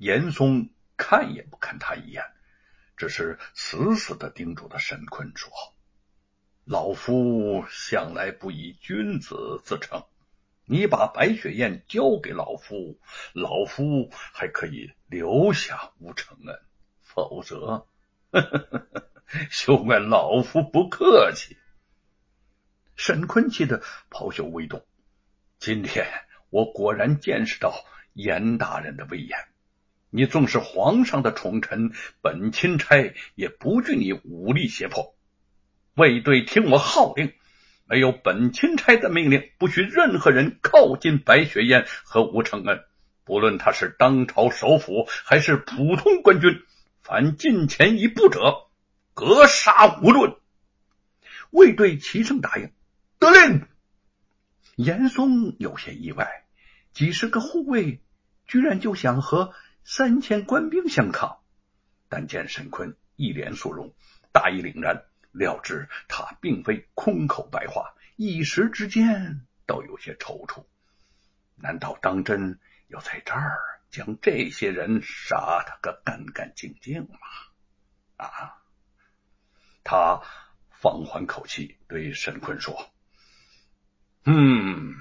严嵩看也不看他一眼，只是死死的盯住了沈坤，说：“老夫向来不以君子自称，你把白雪燕交给老夫，老夫还可以留下吴承恩，否则，休怪老夫不客气。”沈坤气得袍袖微动。今天我果然见识到严大人的威严。你纵是皇上的宠臣，本钦差也不惧你武力胁迫。卫队听我号令，没有本钦差的命令，不许任何人靠近白雪燕和吴承恩。不论他是当朝首辅还是普通官军，凡近前一步者，格杀无论。卫队齐声答应。得令，严嵩有些意外，几十个护卫居然就想和三千官兵相抗。但见沈坤一脸肃容，大义凛然，料知他并非空口白话，一时之间倒有些踌躇。难道当真要在这儿将这些人杀得个干干净净吗？啊！他放缓口气，对沈坤说。嗯，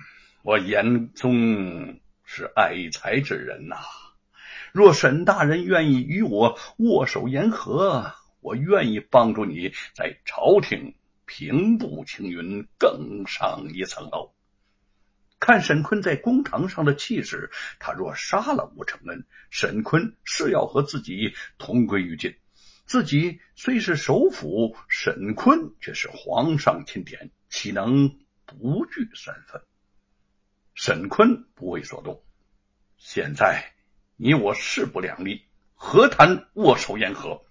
我严嵩是爱才之人呐。若沈大人愿意与我握手言和，我愿意帮助你在朝廷平步青云，更上一层楼。看沈坤在公堂上的气势，他若杀了吴承恩，沈坤是要和自己同归于尽。自己虽是首辅，沈坤却是皇上钦点，岂能？不惧身份，沈坤不为所动。现在你我势不两立，何谈握手言和？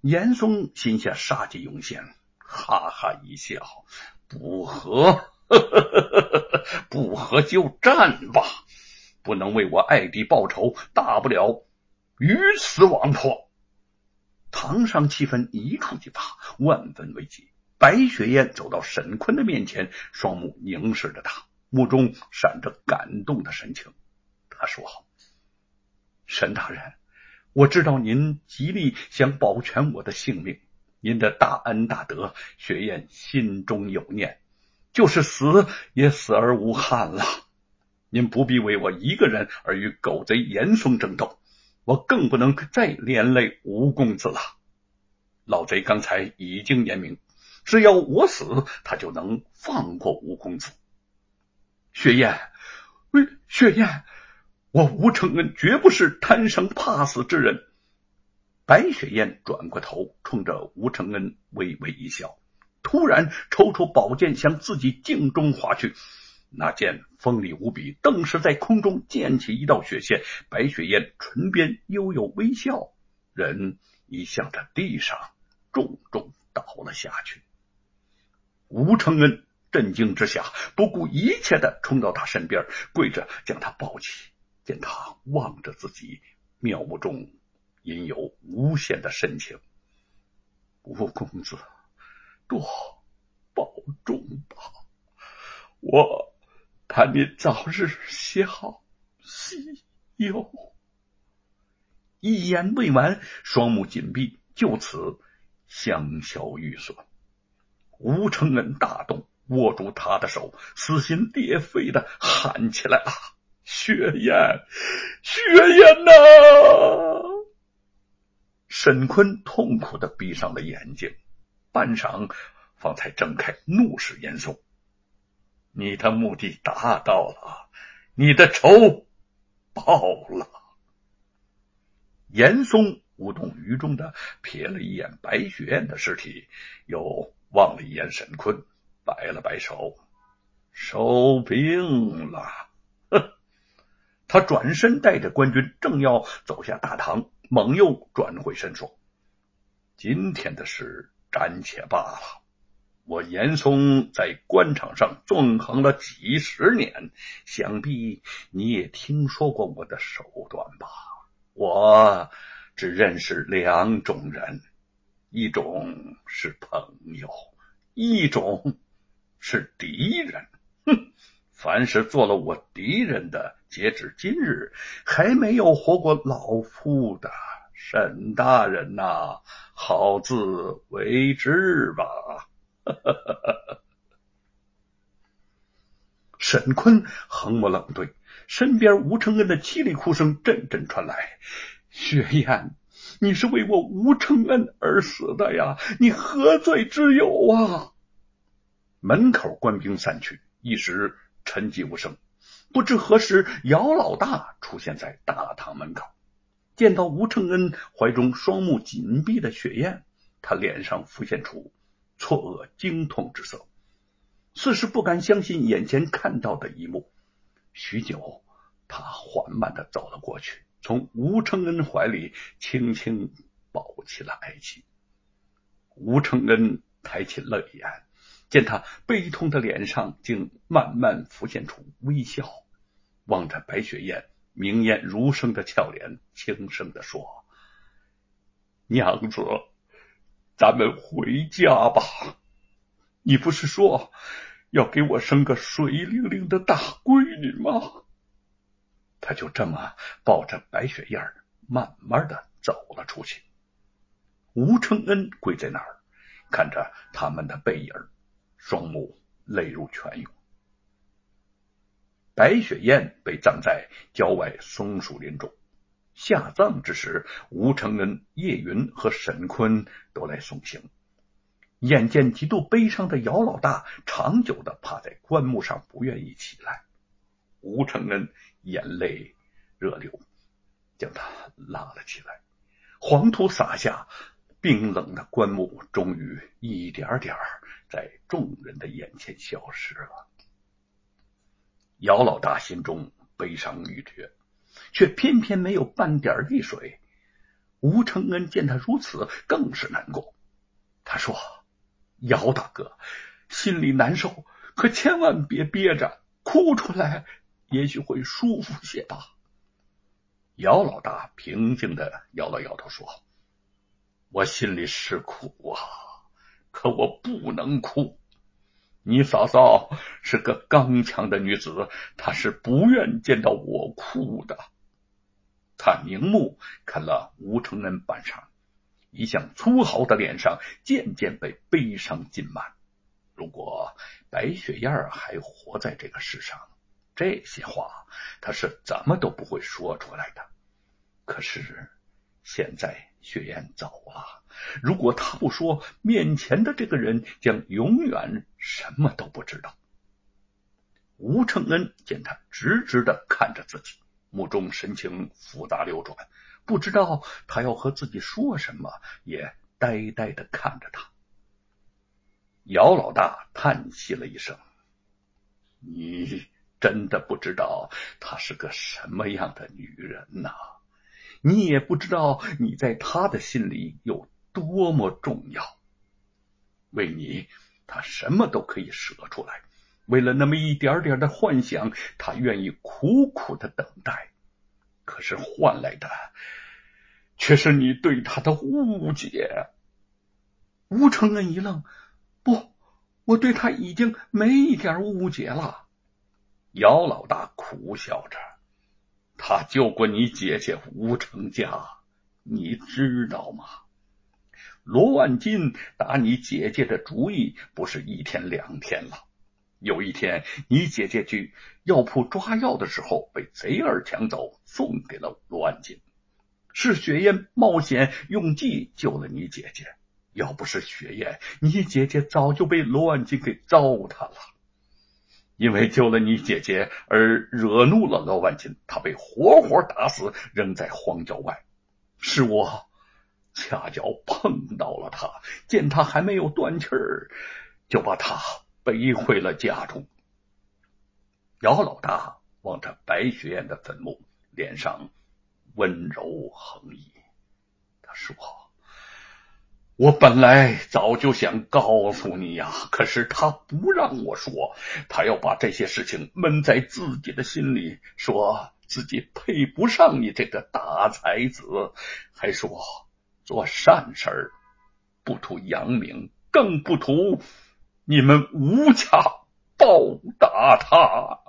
严嵩心下杀机涌现，哈哈一笑：“不和，不和就战吧！不能为我爱弟报仇，大不了鱼死网破。”堂上气氛一触即发，万分危急。白雪燕走到沈坤的面前，双目凝视着他，目中闪着感动的神情。他说好：“沈大人，我知道您极力想保全我的性命，您的大恩大德，雪燕心中有念，就是死也死而无憾了。您不必为我一个人而与狗贼严嵩争斗，我更不能再连累吴公子了。老贼刚才已经言明。”只要我死，他就能放过吴公子。雪雁，喂，雪雁，我吴承恩绝不是贪生怕死之人。白雪燕转过头，冲着吴承恩微微一笑，突然抽出宝剑向自己颈中划去。那剑锋利无比，顿时在空中溅起一道血线。白雪燕唇边悠悠微笑，人已向着地上重重倒了下去。吴承恩震惊之下，不顾一切的冲到他身边，跪着将他抱起。见他望着自己，妙目中隐有无限的深情。吴公子，多保重吧！我盼你早日写好西游。一言未完，双目紧闭，就此香消玉损。吴承恩大动，握住他的手，撕心裂肺的喊起来：“啊，雪雁，雪雁呐！”沈坤痛苦的闭上了眼睛，半晌方才睁开，怒视严嵩：“你的目的达到了，你的仇报了。”严嵩无动于衷的瞥了一眼白雪燕的尸体，又。望了一眼沈坤，摆了摆手，收兵了。他转身带着官军，正要走下大堂，猛又转回身说：“今天的事暂且罢了。我严嵩在官场上纵横了几十年，想必你也听说过我的手段吧？我只认识两种人。”一种是朋友，一种是敌人。哼，凡是做了我敌人的，截止今日还没有活过老夫的，沈大人呐，好自为之吧。沈坤横目冷对，身边吴承恩的凄厉哭声阵阵传来：“雪雁，你是为我吴承恩而死的呀，你何罪之有啊？”门口官兵散去，一时沉寂无声。不知何时，姚老大出现在大堂门口，见到吴承恩怀中双目紧闭的雪雁，他脸上浮现出错愕惊痛之色。似是不敢相信眼前看到的一幕，许久，他缓慢的走了过去，从吴承恩怀里轻轻抱起了爱妻。吴承恩抬起泪眼，见他悲痛的脸上竟慢慢浮现出微笑，望着白雪燕明艳如生的俏脸，轻声的说：“娘子，咱们回家吧。”你不是说要给我生个水灵灵的大闺女吗？他就这么抱着白雪燕，慢慢的走了出去。吴承恩跪在那儿，看着他们的背影，双目泪如泉涌。白雪燕被葬在郊外松树林中。下葬之时，吴承恩、叶云和沈坤都来送行。眼见极度悲伤的姚老大长久的趴在棺木上不愿意起来，吴承恩眼泪热流，将他拉了起来。黄土洒下，冰冷的棺木终于一点点在众人的眼前消失了。姚老大心中悲伤欲绝，却偏偏没有半点泪水。吴承恩见他如此，更是难过。他说。姚大哥，心里难受，可千万别憋着，哭出来，也许会舒服些吧。姚老大平静的摇了摇头，说：“我心里是苦啊，可我不能哭。你嫂嫂是个刚强的女子，她是不愿见到我哭的。”他凝目看了吴承恩半晌。一向粗豪的脸上渐渐被悲伤浸满。如果白雪燕还活在这个世上，这些话他是怎么都不会说出来的。可是现在雪燕走了，如果他不说，面前的这个人将永远什么都不知道。吴承恩见他直直的看着自己，目中神情复杂流转。不知道他要和自己说什么，也呆呆的看着他。姚老大叹息了一声：“你真的不知道她是个什么样的女人呐？你也不知道你在他的心里有多么重要。为你，他什么都可以舍出来；为了那么一点点的幻想，他愿意苦苦的等待。”可是换来的，却是你对他的误解。吴承恩一愣：“不，我对他已经没一点误解了。”姚老大苦笑着：“他救过你姐姐吴成家，你知道吗？罗万金打你姐姐的主意，不是一天两天了。”有一天，你姐姐去药铺抓药的时候，被贼儿抢走，送给了罗万金。是雪雁冒险用计救了你姐姐，要不是雪雁，你姐姐早就被罗万金给糟蹋了。因为救了你姐姐而惹怒了罗万金，他被活活打死，扔在荒郊外。是我恰巧碰到了他，见他还没有断气儿，就把他。背回了家中。姚老大望着白雪燕的坟墓，脸上温柔横溢。他说：“我本来早就想告诉你呀，可是他不让我说，他要把这些事情闷在自己的心里，说自己配不上你这个大才子，还说做善事儿不图扬名，更不图。”你们吴家报答他。